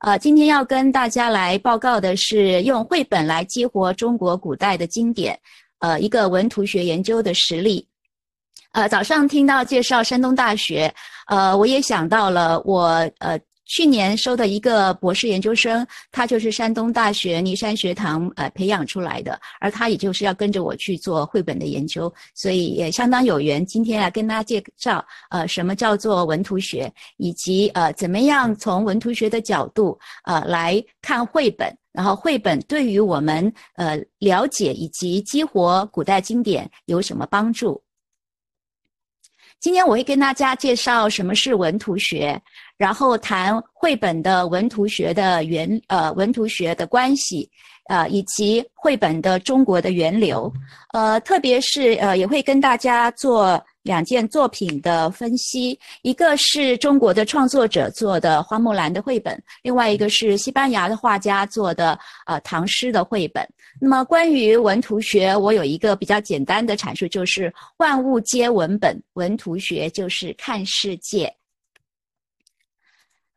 呃，今天要跟大家来报告的是用绘本来激活中国古代的经典，呃，一个文图学研究的实例。呃，早上听到介绍山东大学，呃，我也想到了我呃。去年收的一个博士研究生，他就是山东大学尼山学堂呃培养出来的，而他也就是要跟着我去做绘本的研究，所以也相当有缘。今天来跟大家介绍呃什么叫做文图学，以及呃怎么样从文图学的角度呃来看绘本，然后绘本对于我们呃了解以及激活古代经典有什么帮助？今天我会跟大家介绍什么是文图学。然后谈绘本的文图学的源，呃，文图学的关系，呃，以及绘本的中国的源流，呃，特别是呃，也会跟大家做两件作品的分析，一个是中国的创作者做的花木兰的绘本，另外一个是西班牙的画家做的呃唐诗的绘本。那么关于文图学，我有一个比较简单的阐述，就是万物皆文本，文图学就是看世界。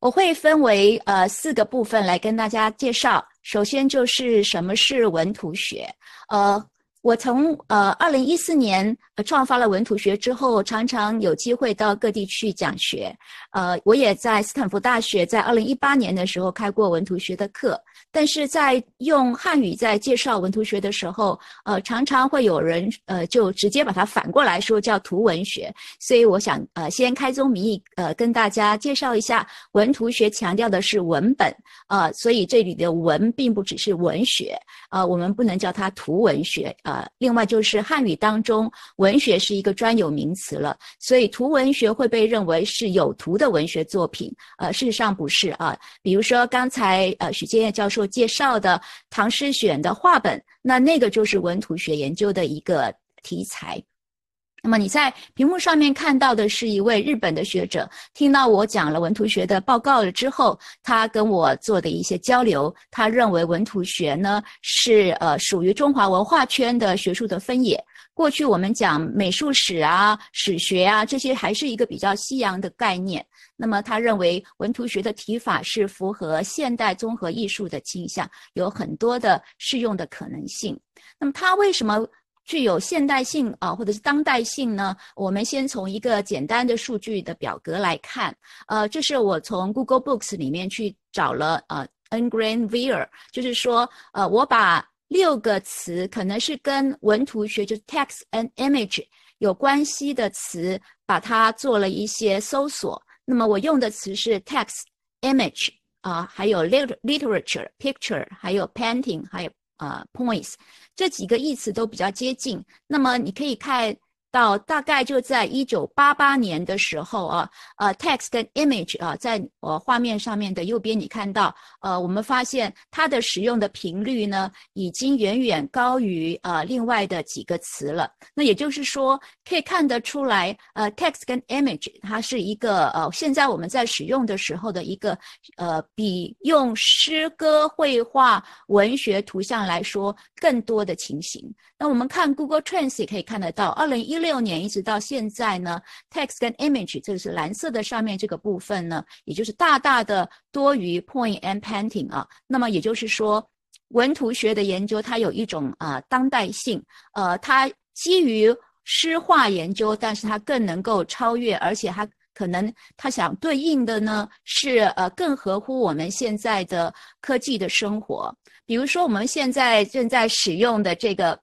我会分为呃四个部分来跟大家介绍。首先就是什么是文图学，呃。我从呃二零一四年呃创发了文图学之后，常常有机会到各地去讲学。呃，我也在斯坦福大学在二零一八年的时候开过文图学的课。但是在用汉语在介绍文图学的时候，呃，常常会有人呃就直接把它反过来说叫图文学。所以我想呃先开宗明义呃跟大家介绍一下，文图学强调的是文本呃，所以这里的文并不只是文学呃，我们不能叫它图文学。呃，另外就是汉语当中，文学是一个专有名词了，所以图文学会被认为是有图的文学作品。呃，事实上不是啊。比如说刚才呃许建业教授介绍的唐诗选的画本，那那个就是文图学研究的一个题材。那么你在屏幕上面看到的是一位日本的学者，听到我讲了文图学的报告了之后，他跟我做的一些交流，他认为文图学呢是呃属于中华文化圈的学术的分野。过去我们讲美术史啊、史学啊这些还是一个比较西洋的概念。那么他认为文图学的提法是符合现代综合艺术的倾向，有很多的适用的可能性。那么他为什么？具有现代性啊，或者是当代性呢？我们先从一个简单的数据的表格来看，呃，这是我从 Google Books 里面去找了呃 n g r a n viewer，就是说，呃，我把六个词可能是跟文图学，就是 text and image 有关系的词，把它做了一些搜索。那么我用的词是 text、image 啊，还有 liter literature、picture，还有 painting，还有。啊，points 这几个意思都比较接近，那么你可以看。到大概就在一九八八年的时候啊，呃，text 跟 image 啊，在呃画面上面的右边，你看到，呃，我们发现它的使用的频率呢，已经远远高于呃另外的几个词了。那也就是说，可以看得出来，呃，text 跟 image 它是一个呃现在我们在使用的时候的一个呃比用诗歌、绘画、文学、图像来说更多的情形。那我们看 Google Trends 也可以看得到，二零一六年一直到现在呢，text 跟 image 这个是蓝色的上面这个部分呢，也就是大大的多于 point and painting 啊。那么也就是说，文图学的研究它有一种啊当代性，呃，它基于诗画研究，但是它更能够超越，而且它可能它想对应的呢是呃更合乎我们现在的科技的生活。比如说我们现在正在使用的这个。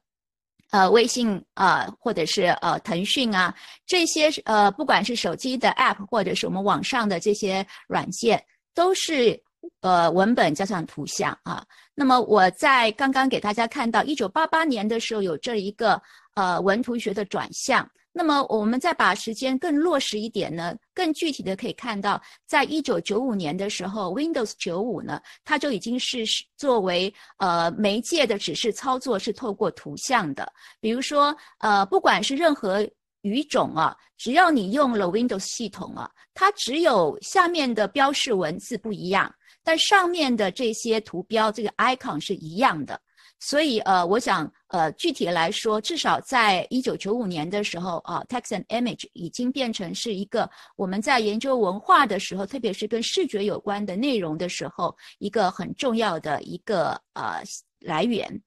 呃，微信啊，或者是呃，腾讯啊，这些呃，不管是手机的 App，或者是我们网上的这些软件，都是呃文本加上图像啊。那么我在刚刚给大家看到，一九八八年的时候有这一个呃文图学的转向。那么我们再把时间更落实一点呢，更具体的可以看到，在一九九五年的时候，Windows 九五呢，它就已经是作为呃媒介的指示操作是透过图像的。比如说呃，不管是任何语种啊，只要你用了 Windows 系统啊，它只有下面的标示文字不一样，但上面的这些图标这个 icon 是一样的。所以呃，我想呃，具体来说，至少在一九九五年的时候啊，text and image 已经变成是一个我们在研究文化的时候，特别是跟视觉有关的内容的时候，一个很重要的一个呃来源。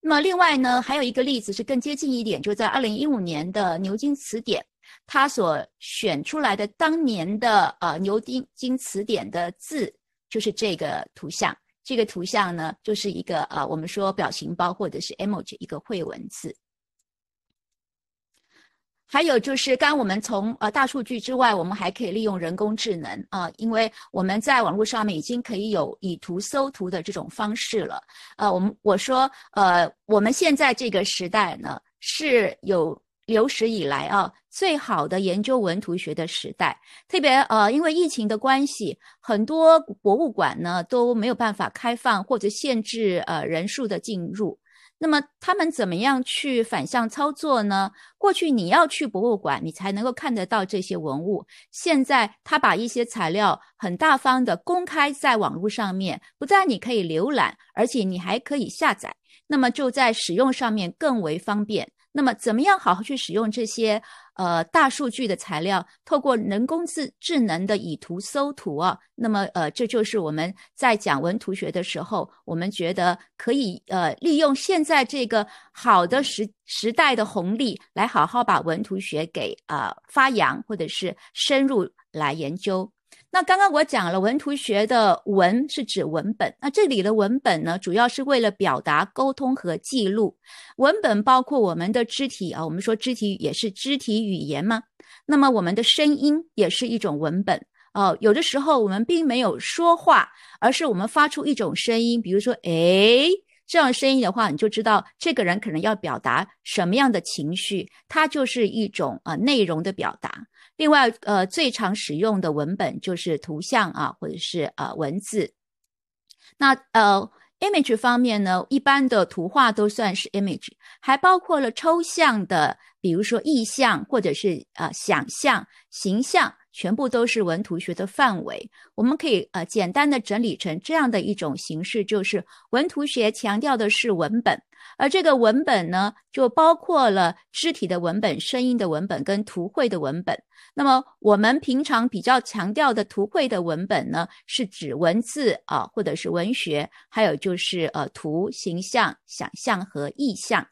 那么另外呢，还有一个例子是更接近一点，就在二零一五年的牛津词典，它所选出来的当年的呃牛津经词典的字，就是这个图像。这个图像呢，就是一个呃，我们说表情包或者是 emoji 一个绘文字。还有就是，刚我们从呃大数据之外，我们还可以利用人工智能啊，因为我们在网络上面已经可以有以图搜图的这种方式了。呃，我们我说呃，我们现在这个时代呢，是有有史以来啊最好的研究文图学的时代。特别呃，因为疫情的关系，很多博物馆呢都没有办法开放或者限制呃人数的进入。那么他们怎么样去反向操作呢？过去你要去博物馆，你才能够看得到这些文物。现在他把一些材料很大方的公开在网络上面，不但你可以浏览，而且你还可以下载。那么就在使用上面更为方便。那么怎么样好好去使用这些呃大数据的材料？透过人工智智能的以图搜图啊，那么呃这就是我们在讲文图学的时候，我们觉得可以呃利用现在这个好的时时代的红利，来好好把文图学给呃发扬，或者是深入来研究。那刚刚我讲了文图学的文是指文本，那这里的文本呢，主要是为了表达、沟通和记录。文本包括我们的肢体啊，我们说肢体也是肢体语言嘛。那么我们的声音也是一种文本哦。有的时候我们并没有说话，而是我们发出一种声音，比如说诶。这样声音的话，你就知道这个人可能要表达什么样的情绪，它就是一种呃内容的表达。另外，呃，最常使用的文本就是图像啊，或者是呃文字。那呃，image 方面呢，一般的图画都算是 image，还包括了抽象的，比如说意象或者是呃想象、形象。全部都是文图学的范围，我们可以呃简单的整理成这样的一种形式，就是文图学强调的是文本，而这个文本呢，就包括了肢体的文本、声音的文本跟图绘的文本。那么我们平常比较强调的图绘的文本呢，是指文字啊，或者是文学，还有就是呃图、形象、想象和意象。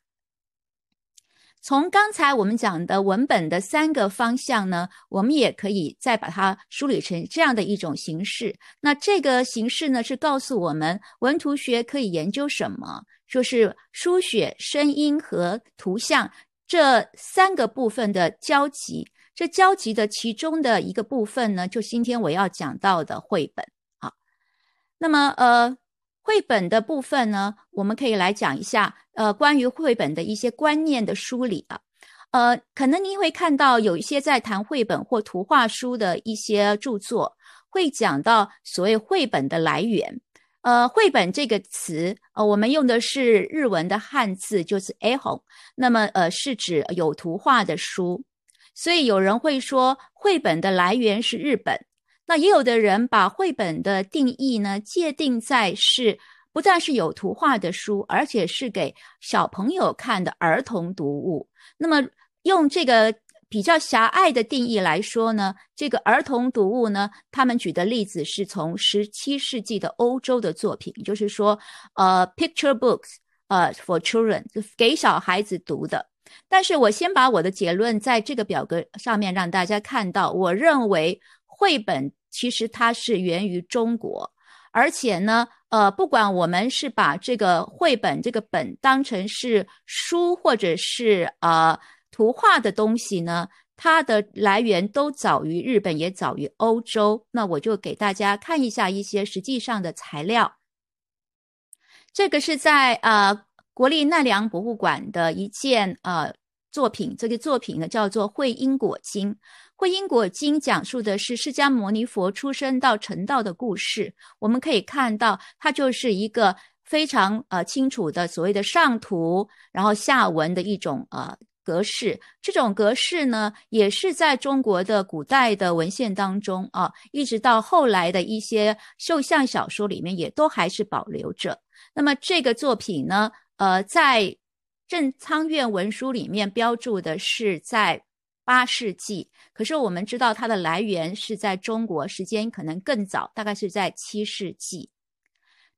从刚才我们讲的文本的三个方向呢，我们也可以再把它梳理成这样的一种形式。那这个形式呢，是告诉我们文图学可以研究什么，说是书写声音和图像这三个部分的交集。这交集的其中的一个部分呢，就今天我要讲到的绘本好。那么呃。绘本的部分呢，我们可以来讲一下，呃，关于绘本的一些观念的梳理啊，呃，可能您会看到有一些在谈绘本或图画书的一些著作，会讲到所谓绘本的来源。呃，绘本这个词，呃，我们用的是日文的汉字，就是 a h o 那么呃，是指有图画的书，所以有人会说绘本的来源是日本。那也有的人把绘本的定义呢界定在是不但是有图画的书，而且是给小朋友看的儿童读物。那么用这个比较狭隘的定义来说呢，这个儿童读物呢，他们举的例子是从十七世纪的欧洲的作品，就是说呃，picture books，呃，for children，给小孩子读的。但是我先把我的结论在这个表格上面让大家看到，我认为。绘本其实它是源于中国，而且呢，呃，不管我们是把这个绘本这个本当成是书或者是呃图画的东西呢，它的来源都早于日本，也早于欧洲。那我就给大家看一下一些实际上的材料。这个是在呃国立奈良博物馆的一件呃作品，这个作品呢叫做《绘因果经》。《会因果经》讲述的是释迦牟尼佛出生到成道的故事。我们可以看到，它就是一个非常呃清楚的所谓的上图，然后下文的一种呃格式。这种格式呢，也是在中国的古代的文献当中啊，一直到后来的一些绣像小说里面，也都还是保留着。那么这个作品呢？呃，在正仓院文书里面标注的是在八世纪，可是我们知道它的来源是在中国，时间可能更早，大概是在七世纪。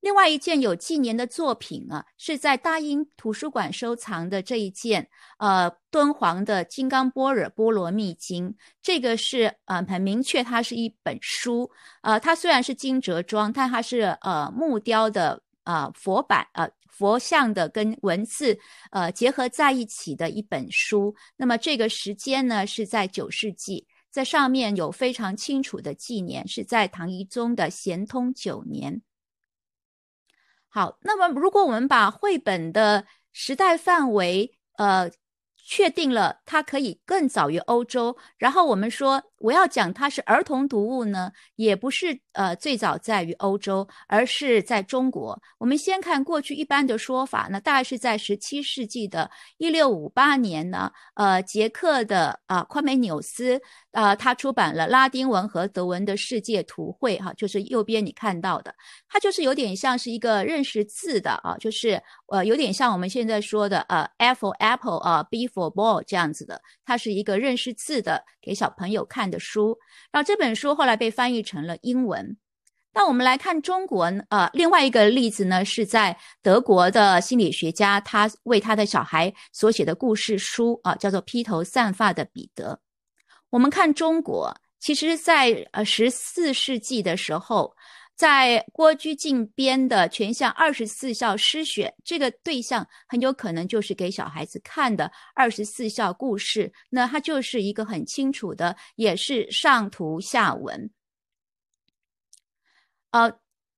另外一件有纪年的作品啊，是在大英图书馆收藏的这一件，呃，敦煌的《金刚般若波罗蜜经》。这个是呃很明确，它是一本书。呃，它虽然是金折装，但它是呃木雕的呃佛版呃佛像的跟文字呃结合在一起的一本书。那么这个时间呢是在九世纪，在上面有非常清楚的纪年，是在唐懿宗的咸通九年。好，那么如果我们把绘本的时代范围，呃。确定了，它可以更早于欧洲。然后我们说，我要讲它是儿童读物呢，也不是呃最早在于欧洲，而是在中国。我们先看过去一般的说法，那大概是在十七世纪的一六五八年呢，呃，捷克的啊夸美纽斯啊，他出版了拉丁文和德文的世界图绘，哈，就是右边你看到的，它就是有点像是一个认识字的啊，就是呃有点像我们现在说的呃 apple apple 啊，b For ball 这样子的，它是一个认识字的给小朋友看的书。然后这本书后来被翻译成了英文。那我们来看中国，呃，另外一个例子呢，是在德国的心理学家他为他的小孩所写的故事书啊，叫做《披头散发的彼得》。我们看中国，其实在呃十四世纪的时候。在郭居进编的全校二十四孝诗选，这个对象很有可能就是给小孩子看的二十四孝故事。那它就是一个很清楚的，也是上图下文。呃，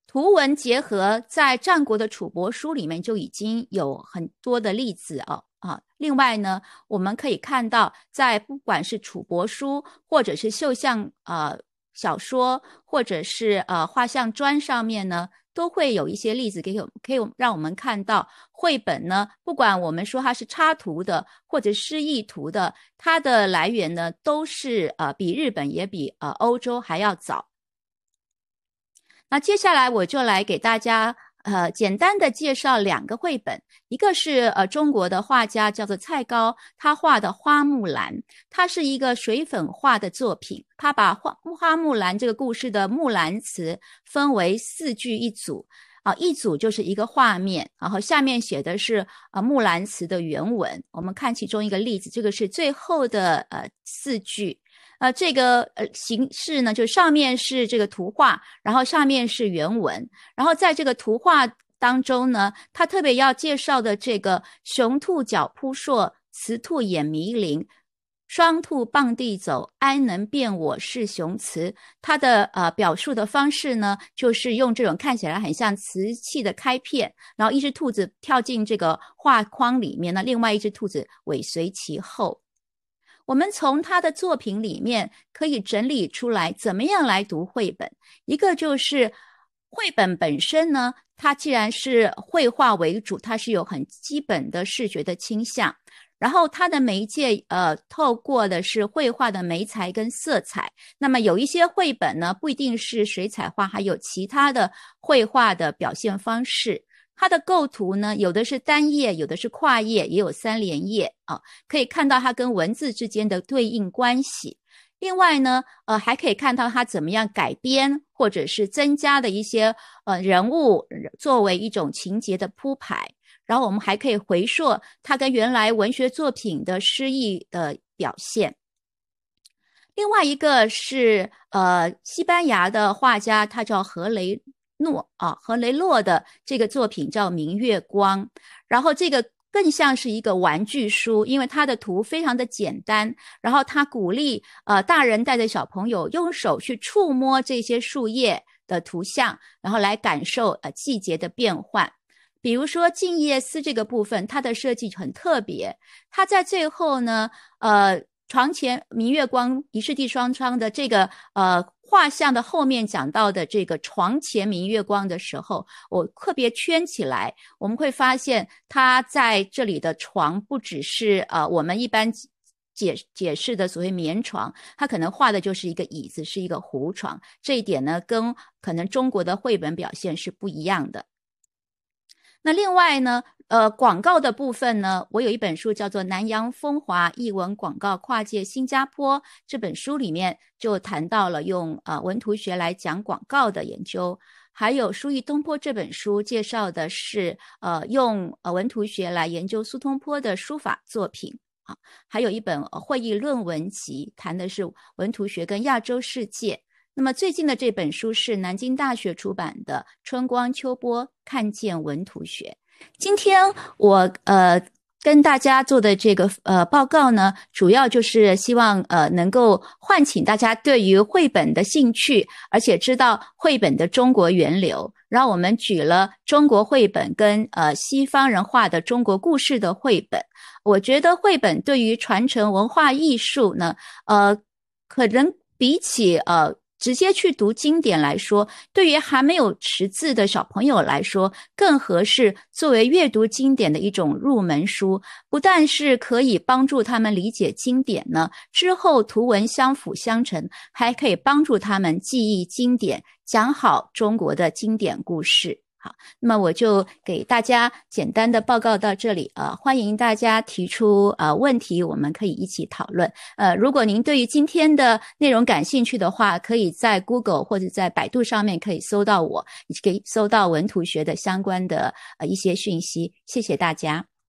图文结合，在战国的楚帛书里面就已经有很多的例子哦啊。另外呢，我们可以看到，在不管是楚帛书或者是绣像呃。小说或者是呃画像砖上面呢，都会有一些例子，给我可以让我们看到绘本呢。不管我们说它是插图的或者诗意图的，它的来源呢都是呃比日本也比呃欧洲还要早。那接下来我就来给大家。呃，简单的介绍两个绘本，一个是呃中国的画家叫做蔡高，他画的花木兰，它是一个水粉画的作品。他把花花木兰这个故事的木兰词分为四句一组，啊，一组就是一个画面，然后下面写的是呃木兰词的原文。我们看其中一个例子，这个是最后的呃四句。呃，这个呃形式呢，就上面是这个图画，然后下面是原文，然后在这个图画当中呢，他特别要介绍的这个雄兔脚扑朔，雌兔眼迷离，双兔傍地走，安能辨我是雄雌？它的呃表述的方式呢，就是用这种看起来很像瓷器的开片，然后一只兔子跳进这个画框里面呢，另外一只兔子尾随其后。我们从他的作品里面可以整理出来，怎么样来读绘本？一个就是绘本本身呢，它既然是绘画为主，它是有很基本的视觉的倾向。然后它的媒介，呃，透过的是绘画的媒材跟色彩。那么有一些绘本呢，不一定是水彩画，还有其他的绘画的表现方式。它的构图呢，有的是单页，有的是跨页，也有三连页啊，可以看到它跟文字之间的对应关系。另外呢，呃，还可以看到它怎么样改编，或者是增加的一些呃人物作为一种情节的铺排。然后我们还可以回溯它跟原来文学作品的诗意的表现。另外一个是呃，西班牙的画家，他叫何雷。诺啊，和雷诺的这个作品叫《明月光》，然后这个更像是一个玩具书，因为它的图非常的简单，然后他鼓励呃大人带着小朋友用手去触摸这些树叶的图像，然后来感受呃季节的变换。比如说《静夜思》这个部分，它的设计很特别，它在最后呢，呃。床前明月光，疑是地双窗的这个呃画像的后面讲到的这个床前明月光的时候，我特别圈起来，我们会发现他在这里的床不只是呃我们一般解解释的所谓棉床，他可能画的就是一个椅子，是一个胡床。这一点呢，跟可能中国的绘本表现是不一样的。那另外呢，呃，广告的部分呢，我有一本书叫做《南洋风华译文广告跨界新加坡》，这本书里面就谈到了用呃文图学来讲广告的研究。还有《书意东坡》这本书介绍的是呃用呃文图学来研究苏东坡的书法作品啊。还有一本会议论文集，谈的是文图学跟亚洲世界。那么最近的这本书是南京大学出版的《春光秋波看见文图学》。今天我呃跟大家做的这个呃报告呢，主要就是希望呃能够唤起大家对于绘本的兴趣，而且知道绘本的中国源流。然后我们举了中国绘本跟呃西方人画的中国故事的绘本。我觉得绘本对于传承文化艺术呢，呃，可能比起呃。直接去读经典来说，对于还没有识字的小朋友来说，更合适作为阅读经典的一种入门书。不但是可以帮助他们理解经典呢，之后图文相辅相成，还可以帮助他们记忆经典，讲好中国的经典故事。好，那么我就给大家简单的报告到这里呃，欢迎大家提出呃问题，我们可以一起讨论。呃，如果您对于今天的内容感兴趣的话，可以在 Google 或者在百度上面可以搜到我，可以搜到文图学的相关的呃一些讯息。谢谢大家。